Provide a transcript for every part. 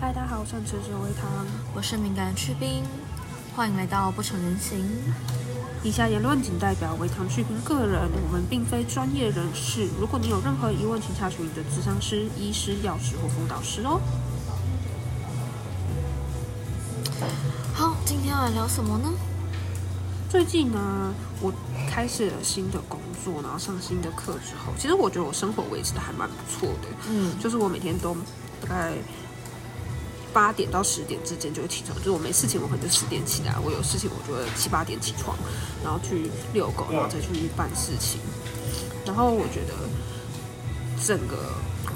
嗨，大家好，我是吃水微糖。我是敏感去冰，欢迎来到不成人形。以下言论仅代表微糖去冰个人，我们并非专业人士。如果你有任何疑问，请查询你的咨商师、医师、药师或辅导师哦。好，今天要来聊什么呢？最近呢，我开始了新的工作，然后上新的课之后，其实我觉得我生活维持的还蛮不错的。嗯，就是我每天都大概八点到十点之间就会起床，就是我没事情我可能就十点起来，我有事情我就会七八点起床，然后去遛狗，然后再去办事情。然后我觉得整个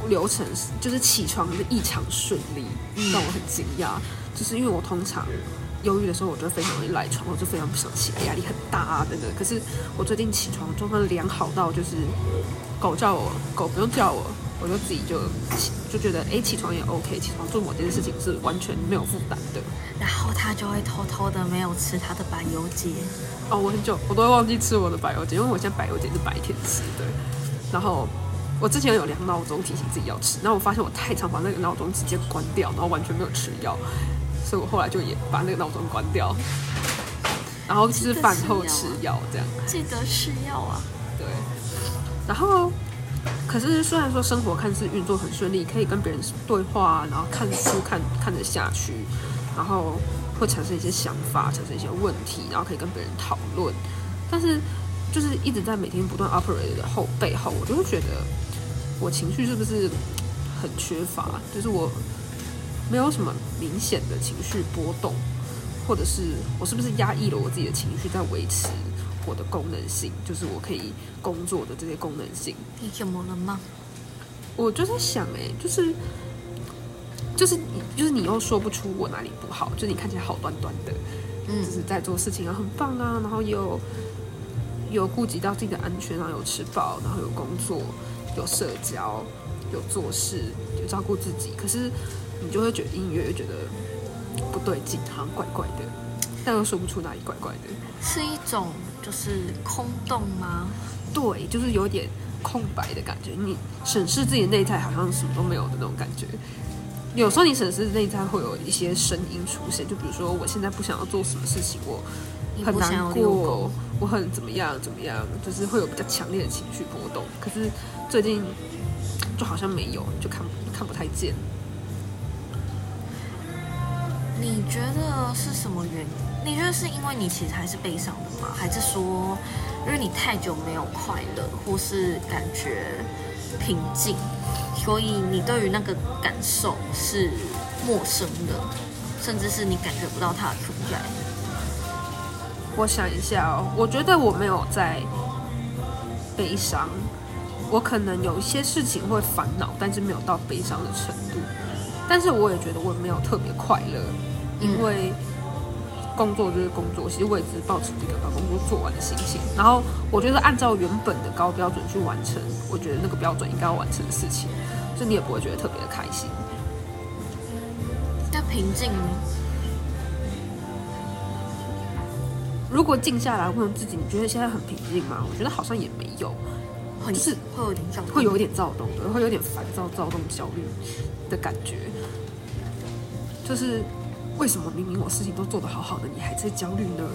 流程就是起床的异常顺利，让我很惊讶。就是因为我通常忧郁的时候，我就非常容易赖床，我就非常不想起来，压力很大啊等等。可是我最近起床状况良好到，就是狗叫我，狗不用叫我，我就自己就起，就觉得哎起床也 OK，起床做某件事情是完全没有负担的。然后他就会偷偷的没有吃他的柏油节。哦，我很久我都会忘记吃我的柏油节，因为我现在柏油节是白天吃的。然后我之前有量闹钟提醒自己要吃，然后我发现我太常把那个闹钟直接关掉，然后完全没有吃药，所以我后来就也把那个闹钟关掉，然后吃饭后吃药这样。记得吃药啊。对，然后可是虽然说生活看似运作很顺利，可以跟别人对话，然后看书看看得下去，然后会产生一些想法，产生一些问题，然后可以跟别人讨论，但是就是一直在每天不断 operate 的后背后，我就会觉得我情绪是不是很缺乏？就是我没有什么明显的情绪波动，或者是我是不是压抑了我自己的情绪，在维持我的功能性，就是我可以工作的这些功能性。你怎么了吗？我就在想、欸，哎，就是就是你就是你又说不出我哪里不好，就你看起来好端端的，嗯就是在做事情啊很棒啊，然后也有有顾及到自己的安全，然后有吃饱，然后有工作，有社交，有做事，有照顾自己。可是你就会觉得隐隐约约觉得不对劲，好像怪怪的，但又说不出哪里怪怪的。是一种就是空洞吗？对，就是有点空白的感觉。你审视自己的内在，好像什么都没有的那种感觉。有时候你审视内在会有一些声音出现，就比如说我现在不想要做什么事情，我很难过，我很怎么样怎么样，就是会有比较强烈的情绪波动。可是最近就好像没有，就看看不太见。你觉得是什么原因？你觉得是因为你其实还是悲伤的吗？还是说，因为你太久没有快乐，或是感觉平静，所以你对于那个感受是陌生的，甚至是你感觉不到它的存在？我想一下哦，我觉得我没有在悲伤，我可能有一些事情会烦恼，但是没有到悲伤的程度。但是我也觉得我没有特别快乐，因为工作就是工作，其实我也只是抱持这个把工作做完的心情。然后我觉得按照原本的高标准去完成，我觉得那个标准应该要完成的事情，就你也不会觉得特别的开心。要平静吗？如果静下来问自己，你觉得现在很平静吗？我觉得好像也没有。很就是会有点像会有一点躁动的，会有点烦躁、躁动、焦虑的感觉。就是为什么明明我事情都做得好好的，你还在焦虑呢？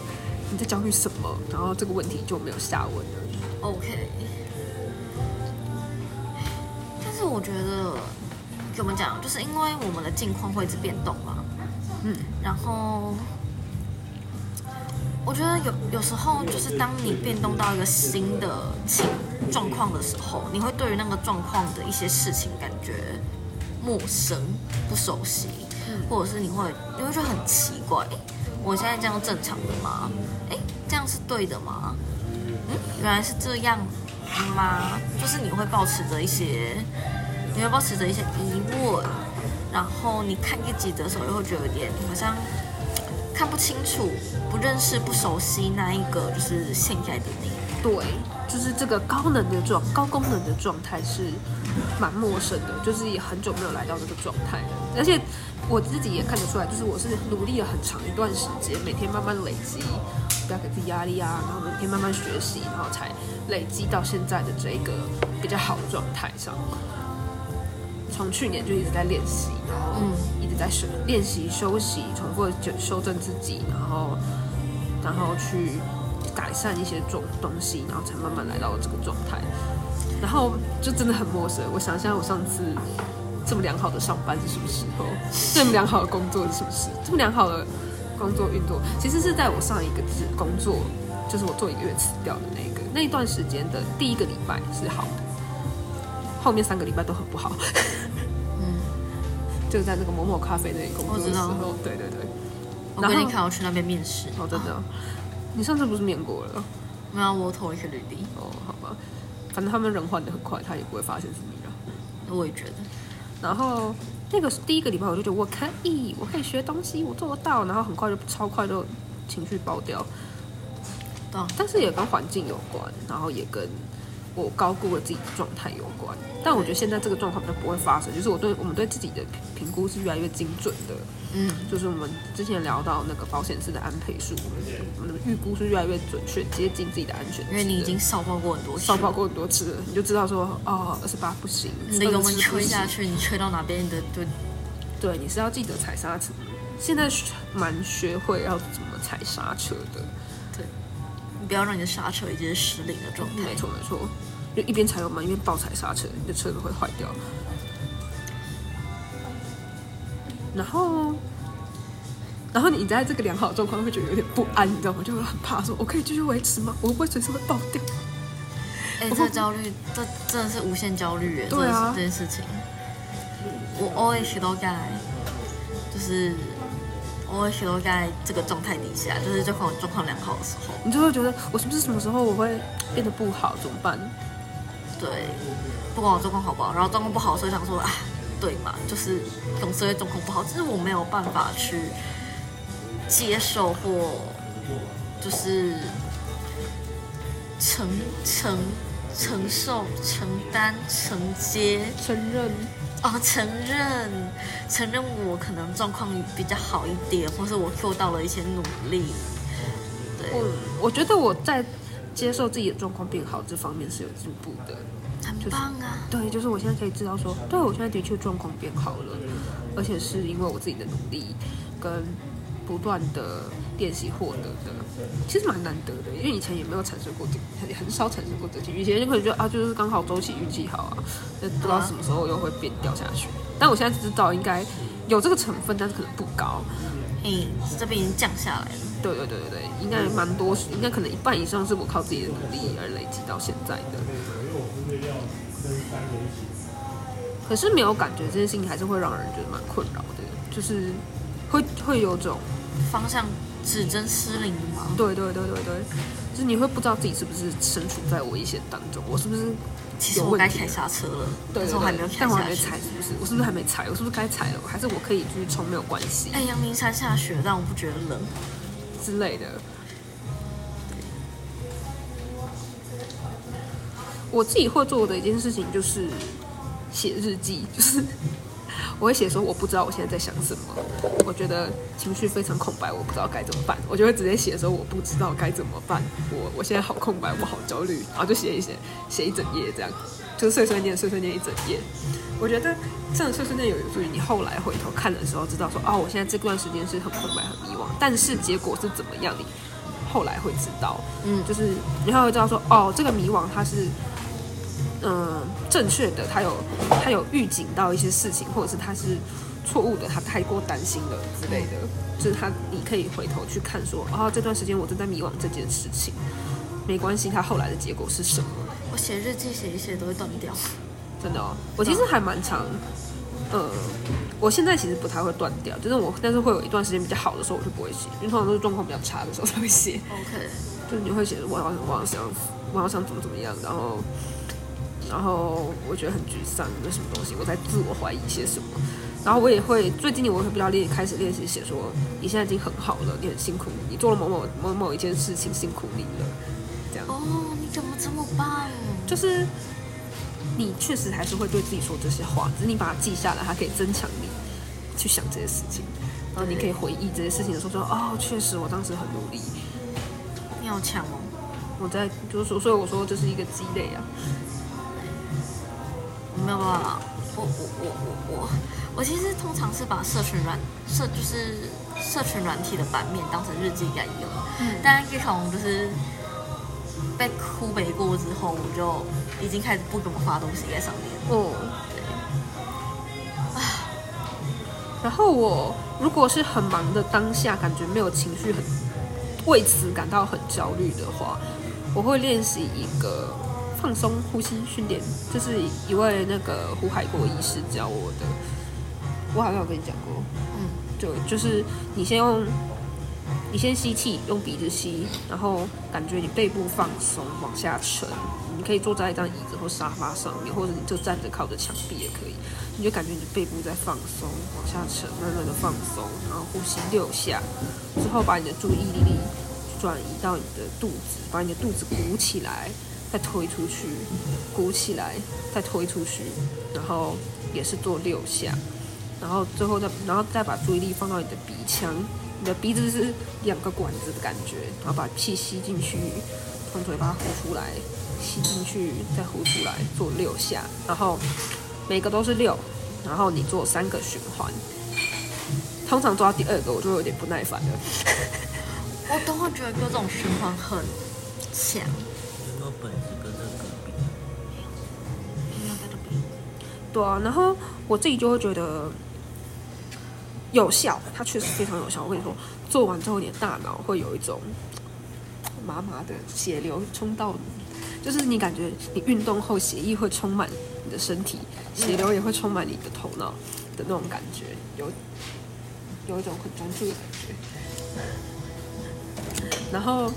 你在焦虑什么？然后这个问题就没有下文了。OK，但是我觉得怎么讲，就是因为我们的境况会一直变动嘛，嗯，然后我觉得有有时候就是当你变动到一个新的情状况的时候，你会对于那个状况的一些事情感觉陌生、不熟悉，或者是你会你会觉得很奇怪，诶我现在这样正常的吗？哎，这样是对的吗？嗯，原来是这样吗？就是你会保持着一些，你会保持着一些疑问，然后你看一集的时候又会觉得有点好像看不清楚、不认识、不熟悉那一个就是现在的你。对，就是这个高能的状、高功能的状态是蛮陌生的，就是也很久没有来到这个状态。而且我自己也看得出来，就是我是努力了很长一段时间，每天慢慢累积，不要给自己压力啊，然后每天慢慢学习，然后才累积到现在的这一个比较好的状态上。从去年就一直在练习，然后嗯一直在修练习、休息、重复地就修正自己，然后然后去改善一些种东西，然后才慢慢来到这个状态。然后就真的很陌生。我想一下，我上次这么良好的上班是什么时候？这么良好的工作是什么时？这么良好的工作运作，其实是在我上一个职工作，就是我做一个月辞掉的那个那一段时间的第一个礼拜是好的，后面三个礼拜都很不好。嗯，就在那个某某咖啡那里工作的时候，对对对。我跟你看我去那边面试，哦，真的哦、你上次不是面过了？没有我投一个履历，哦，好吧，反正他们人换的很快，他也不会发现是你了。我也觉得，然后那个第一个礼拜我就觉得我可以，我可以学东西，我做得到，然后很快就超快就情绪爆掉。对啊，但是也跟环境有关，然后也跟我高估了自己的状态有关。但我觉得现在这个状况比较不会发生，就是我对我们对自己的评评估是越来越精准的。嗯，就是我们之前聊到那个保险丝的安培数，我们的预估是越来越准确，接近自己的安全的。因为你已经烧爆过很多次，烧爆过很多次了，你就知道说哦，二十八不行，你的油门27不行吹下去，你吹到哪边，你的对对，你是要记得踩刹车。现在蛮学会要怎么踩刹车的，你不要让你的刹车已经是失灵的状态。没错没错，就一边踩油门一边爆踩刹车，你的车子会坏掉。然后，然后你在这个良好的状况会觉得有点不安，你知道吗？就会很怕说，我可以继续维持吗？我会不会随时会爆掉？哎、这个焦虑，这真的是无限焦虑耶！对啊这件事这件事情，我 always 都在，就是我 always 都在这个状态底下，就是状况状况良好的时候，你就会觉得，我是不是什么时候我会变得不好？怎么办？对，不管我状况好不好，然后状况不好的时候想说，啊，对嘛，就是总是会状况不好，只是我没有办法去接受或就是承承承受、承担、承接。承认哦，承认承认我可能状况比较好一点，或是我做到了一些努力。对，我，我觉得我在接受自己的状况变好这方面是有进步的。很棒啊！对，就是我现在可以知道说，对我现在的确状况变好了，而且是因为我自己的努力跟不断的练习获得的，其实蛮难得的，因为以前也没有产生过这，很很少产生过这些。以前就可能觉得啊，就是刚好周期运气好啊，那不知道什么时候又会变掉下去。但我现在知道应该有这个成分，但是可能不高。哎，这边已经降下来了。对对对对对，应该蛮多，应该可能一半以上是我靠自己的努力而累积到现在的。可是没有感觉这件事情，还是会让人觉得蛮困扰的，就是会会有种，方向指针失灵吗？对对对对对，就是你会不知道自己是不是身处在危险当中，我是不是其实我该踩刹车了，对对但是我还没有，踩但我还没踩，。是不是？我是不是还没踩？我是不是该踩了？还是我可以继续冲没有关系哎，阳明山下雪，但我不觉得冷。之类的？我自己会做的一件事情就是写日记，就是我会写说我不知道我现在在想什么，我觉得情绪非常空白，我不知道该怎么办，我就会直接写说我不知道该怎么办，我我现在好空白，我好焦虑，然后就写一写，写一整页这样，就是碎碎念碎碎念一整页。我觉得这样碎碎念有助于你后来回头看的时候，知道说哦，我现在这段时间是很空白、很迷惘，但是结果是怎么样，你后来会知道。嗯就是你还会知道说，哦，这个迷惘它是，嗯、正确的，他有他有预警到一些事情，或者是他是错误的，他太过担心了之类的，就是他你可以回头去看说，哦，这段时间我正在迷惘这件事情，没关系，他后来的结果是什么？我写日记写一写都会断掉。真的哦，我其实还蛮长，呃，我现在其实不太会断掉，就是我，但是会有一段时间比较好的时候，我就不会写，因为通常都是状况比较差的时候才会写。OK，就是你会写我好我好想我好想怎么怎么样，然后然后我觉得很沮丧，那什么东西，我在自我怀疑些什么。然后我也会最近我会比较练开始练习写说，你现在已经很好了，你很辛苦，你做了某某某某一件事情，辛苦你了，这样哦，你怎么这么棒？就是你确实还是会对自己说这些话，只是你把它记下来，它可以增强你去想这些事情，然后你可以回忆这些事情的时候说，哦，确实我当时很努力，你好强哦！我在就是说，所以我说这是一个积累啊。没有办法我我我我我我其实通常是把社群软社就是社群软体的版面当成日记来用，嗯但自从就是被哭没过之后，我就已经开始不怎么发东西在上面。哦，然后我如果是很忙的当下，感觉没有情绪很为此感到很焦虑的话，我会练习一个放松呼吸训练，这是一位那个胡海国医师教我的。我好像有跟你讲过，嗯，就就是你先用，你先吸气，用鼻子吸，然后感觉你背部放松，往下沉。你可以坐在一张椅子或沙发上面，或者你就站着靠着墙壁也可以。你就感觉你的背部在放松，往下沉，慢慢的放松，然后呼吸六下，之后把你的注意力转移到你的肚子，把你的肚子鼓起来，再推出去，鼓起来，再推出去，然后也是做六下。然后最后再，然后再把注意力放到你的鼻腔，你的鼻子是两个管子的感觉，然后把气吸进去，从嘴巴呼出来，吸进去再呼出来，做六下，然后每个都是六，然后你做三个循环。通常做到第二个，我就有点不耐烦了。我都会觉得这种循环很强。本事跟这个比？对啊，然后我自己就会觉得有效，它确实非常有效。我跟你说，做完之后，你的大脑会有一种麻麻的血流冲到，就是你感觉你运动后血液会充满你的身体，血流也会充满你的头脑的那种感觉，有有一种很专注的感觉。然后，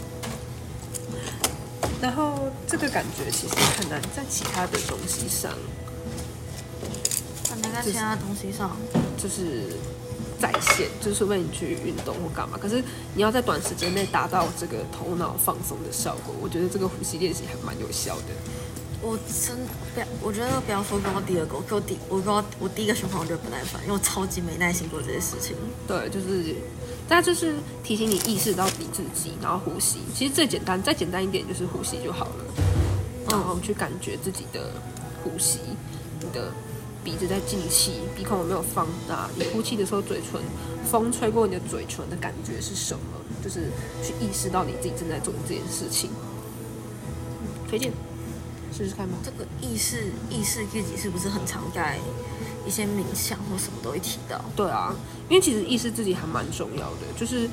然后这个感觉其实很难在其他的东西上。很难在其他东西上，就是在线，就是为你去运动或干嘛。可是你要在短时间内达到这个头脑放松的效果，我觉得这个呼吸练习还蛮有效的。我真不要，我觉得不要说跟我第二个，我给我第我给我我第一个循环我觉得不耐烦，因为我超级没耐心做这些事情。对，就是，大家就是提醒你意识到你自己，然后呼吸。其实最简单，再简单一点就是呼吸就好了。然后去感觉自己的呼吸，你的鼻子在进气，鼻孔有没有放大？你呼气的时候，嘴唇风吹过你的嘴唇的感觉是什么？就是去意识到你自己正在做这件事情。嗯推荐试试看吧。这个意识意识自己是不是很常在一些冥想或什么都会提到？对啊，因为其实意识自己还蛮重要的，就是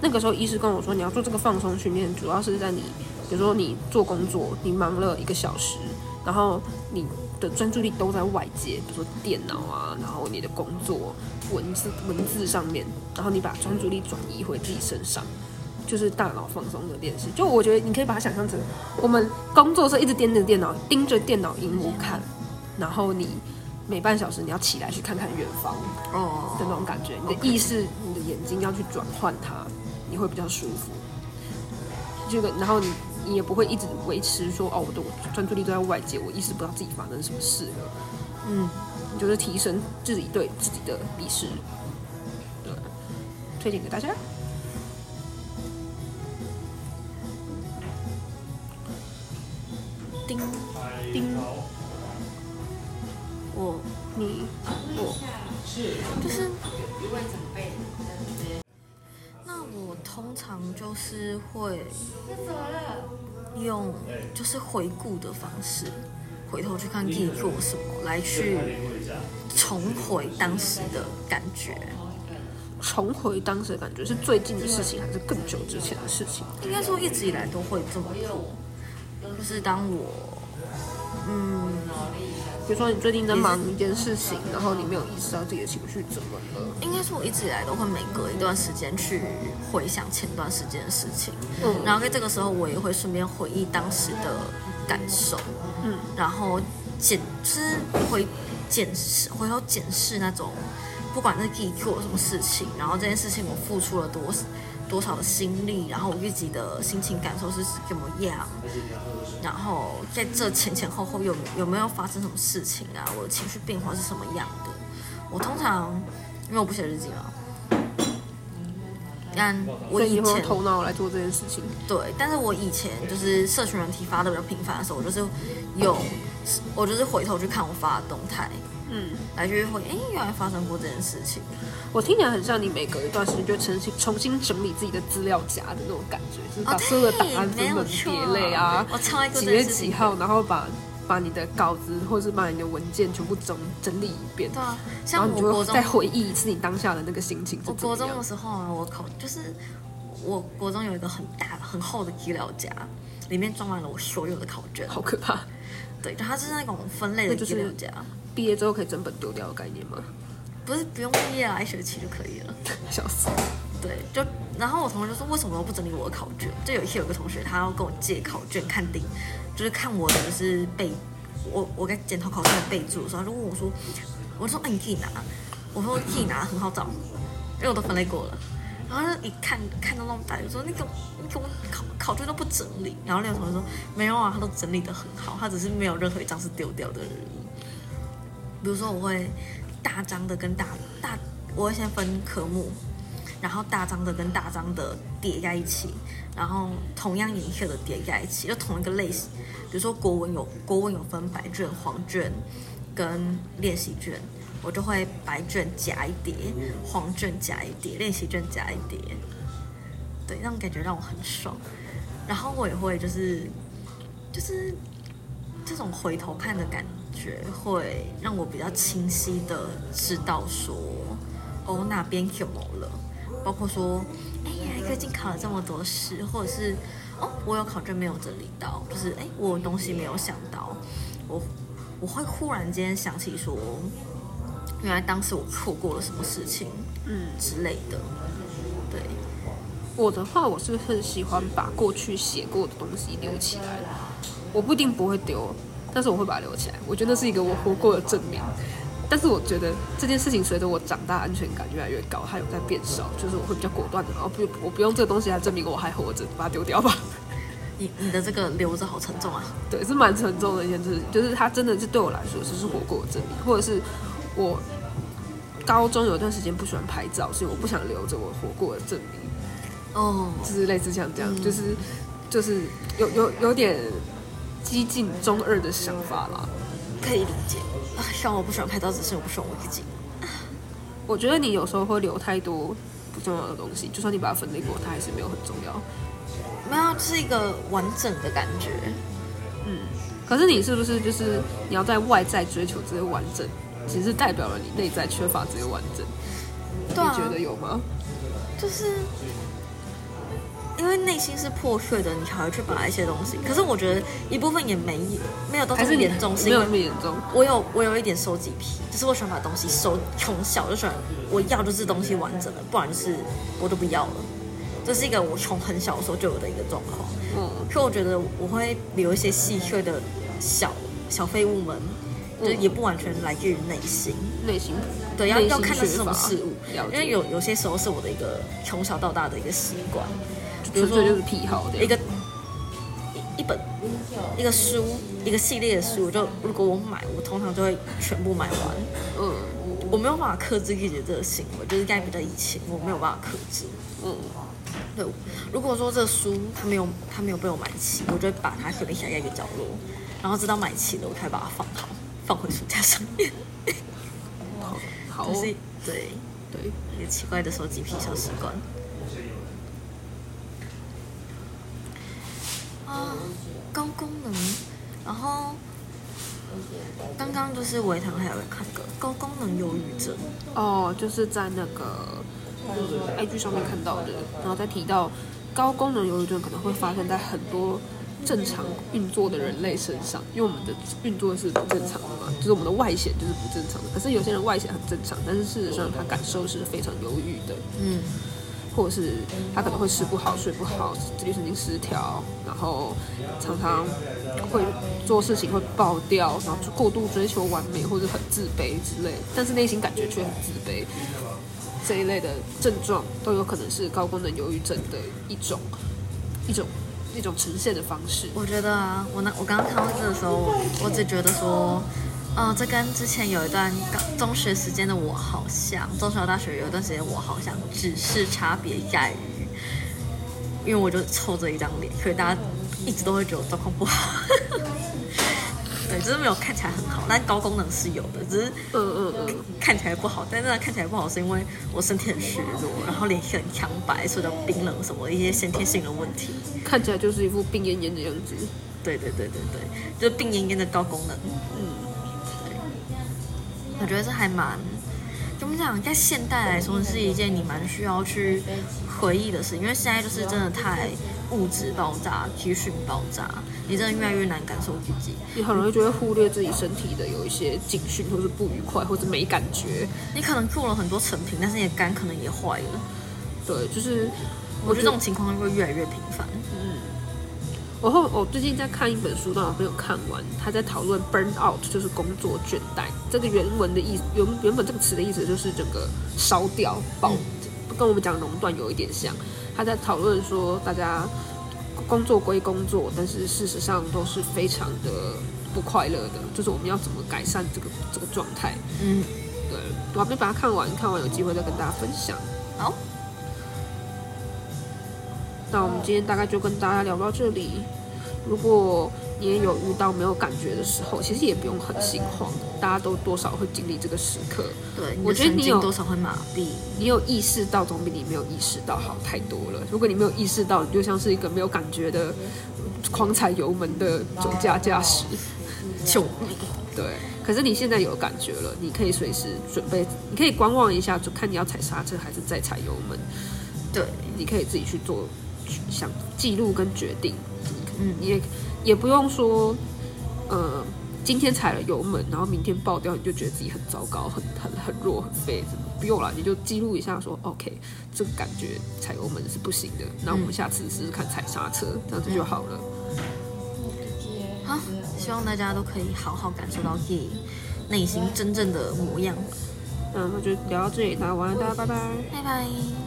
那个时候医师跟我说，你要做这个放松训练，主要是在你，比如说你做工作，你忙了一个小时，然后你的专注力都在外界，比如说电脑啊，然后你的工作文字文字上面，然后你把专注力转移回自己身上。就是大脑放松的练习，就我觉得你可以把它想象成，我们工作是一直盯着电脑，盯着电脑荧幕看，然后你每半小时你要起来去看看远方，哦的那种感觉，你的意识、你的眼睛要去转换它，你会比较舒服。这个，然后你你也不会一直维持说哦，我的我专注力都在外界，我意识不到自己发生什么事了。嗯，你就是提升自己对自己的意识，对，推荐给大家。叮叮，我你我就是。那我通常就是会用就是回顾的方式，回头去看自己做什么，来去重回当时的感觉。重回当时的感觉是最近的事情，还是更久之前的事情？应该说一直以来都会这么做，就是当我嗯比如说你最近在忙一件事情，然后你没有意识到自己的情绪怎么了？应该是，我一直以来都会每隔一段时间去回想前段时间的事情，嗯然后在这个时候，我也会顺便回忆当时的感受，嗯，然后检就是回检视回头检视那种，不管是自己做了什么事情，然后这件事情我付出了多多少的心力，然后我自己的心情感受是怎么样，然后在这前前后后有有没有发生什么事情啊？我的情绪变化是什么样的？我通常因为我不写日记嘛，但我以前头脑来做这件事情。对，但是我以前就是社群人体发的比较频繁的时候，我就是有，我就是回头去看我发的动态，嗯，来去会，哎，原来发生过这件事情。我听起来很像你每隔一段时间就重新重新整理自己的资料夹的那种感觉，就是把所有的档案分门别类啊，我超爱几月几号，然后把把你的稿子或是把你的文件全部整整理一遍。对啊，然后你就再回忆一次你当下的那个心情。我国中的时候啊，我考就是我国中有一个很大很厚的资料夹，里面装满了我所有的考卷，好可怕。对，它是那种分类的资料夹。毕业之后可以整本丢掉的概念吗？不是，不用毕业啊，一学期就可以了。笑死！对，就然后我同学就说，为什么都不整理我的考卷？就有一天有个同学，他要跟我借考卷看定，就是看我的就是背，我我在检讨考卷的备注的时候，他就问我说，我说哎，你可以拿，我说可以拿，很好找，因为我都分类过了。然后一看看到那么大，就说你给我你给我考考卷都不整理。然后那个同学说，没有啊，他都整理的很好，他只是没有任何一张是丢掉的而已。比如说，我会大张的跟大大，我会先分科目，然后大张的跟大张的叠在一起，然后同样颜色的叠在一起，就同一个类型。比如说国文有国文有分白卷、黄卷跟练习卷，我就会白卷夹一叠，黄卷夹一叠，练习卷夹一叠。对，那种感觉让我很爽。然后我也会就是就是这种回头看的感。觉会让我比较清晰的知道说，哦哪边怎么了，包括说，哎呀最近考了这么多试，或者是哦我有考卷没有整理到，就是哎我有东西没有想到，我我会忽然间想起说，原来当时我错过了什么事情，嗯之类的。对，我的话我是很喜欢把过去写过的东西留起来，我不一定不会丢。但是我会把它留起来，我觉得是一个我活过的证明。但是我觉得这件事情随着我长大，安全感越来越高，它有在变少。就是我会比较果断的，哦不，我不用这个东西来证明我还活着，把它丢掉吧。你你的这个留着好沉重啊。对，是蛮沉重的一件事，就是它真的是对我来说就是活过的证明，或者是我高中有段时间不喜欢拍照，所以我不想留着我活过的证明。哦，就是类似像这样，就是就是有有有点。激进中二的想法啦，可以理解。啊，像我不喜欢拍照，只是我不喜欢我自己。我觉得你有时候会留太多不重要的东西，就算你把它分类过，它还是没有很重要。没有，是一个完整的感觉。嗯，可是你是不是就是你要在外在追求这些完整，其实代表了你内在缺乏这些完整？你觉得有吗？就是。因为内心是破碎的，你才会去把一些东西。可是我觉得一部分也没没有到这么严重，没有那么严重。我有我有一点收集癖，就是我喜欢把东西收，从小就喜欢我要就是东西完整的，不然就是我都不要了。这是一个我从很小的时候就有的一个状况。嗯，所以我觉得我会留一些细碎的小小废物们，就也不完全来自于内心。内心对，要要看的是什么事物，因为有有些时候是我的一个从小到大的一个习惯。比如说就是癖好的一个一一本一个书一个系列的书，就如果我买，我通常就会全部买完。嗯，我没有办法克制自己的这个行为，就是该比较以前我没有办法克制。嗯，对。如果说这个书它没有它没有被我买齐，我就会把它随便下在一个角落，然后直到买齐了，我才把它放好，放回书架上面。好，就是对对一个奇怪的收集癖小习惯。高功能，然后刚刚就是维唐还有看个高功能忧郁症。哦，就是在那个 IG 上面看到的，然后再提到高功能忧郁症可能会发生在很多正常运作的人类身上，因为我们的运作是不正常的嘛，就是我们的外显就是不正常的，可是有些人外显很正常，但是事实上他感受是非常忧郁的，嗯。或是他可能会吃不好、睡不好、自律神经失调，然后常常会做事情会爆掉，然后过度追求完美或者很自卑之类，但是内心感觉却很自卑，这一类的症状都有可能是高功能忧郁症的一种一种一种呈现的方式。我觉得啊，我那我刚刚看到这个时候，我只觉得说。哦，这跟之前有一段中学时间的我好像，中学大学有一段时间我好像，只是差别在于，因为我就臭着一张脸，所以大家一直都会觉得我状况不好。对，就是没有看起来很好，但高功能是有的，只是嗯嗯嗯，看起来不好。但是看起来不好是因为我身体很虚弱，然后脸很苍白，所以叫冰冷什么一些先天性的问题。看起来就是一副病恹恹的样子。对对对对对，就是病恹恹的高功能。嗯，我觉得这还蛮怎么讲，在现代来说是一件你蛮需要去回忆的事，因为现在就是真的太物质爆炸、资讯爆炸，你真的越来越难感受自己。你很容易就会忽略自己身体的有一些警讯，或是不愉快，或者没感觉。你可能做了很多成品，但是你的肝可能也坏了。对，就是我觉得这种情况会越来越频繁。然后我最近在看一本书，但我没有看完。他在讨论 burn out，就是工作倦怠。这个原文的意思，原原本这个词的意思就是整个烧掉、爆，跟我们讲熔断有一点像。他在讨论说，大家工作归工作，但是事实上都是非常的不快乐的。就是我们要怎么改善这个这个状态？嗯，对，我还没把它看完，看完有机会再跟大家分享。好。那我们今天大概就跟大家聊到这里。如果你也有遇到没有感觉的时候，其实也不用很心慌，大家都多少会经历这个时刻。对，我觉得你有多少会麻痹，你有意识到总比你没有意识到好太多了。如果你没有意识到，你就像是一个没有感觉的狂踩油门的酒驾驾驶，救命！对，可是你现在有感觉了，你可以随时准备，你可以观望一下，就看你要踩刹车还是再踩油门。对，你可以自己去做想记录跟决定。嗯，也也不用说，呃，今天踩了油门，然后明天爆掉，你就觉得自己很糟糕、很很很弱、很废，不用了，你就记录一下，说 OK，这个感觉踩油门是不行的，那我们下次试试看踩刹车，这样子就好了。好，希望大家都可以好好感受到自己内心真正的模样。嗯那就聊到这里，大家晚安，大家拜拜，拜拜。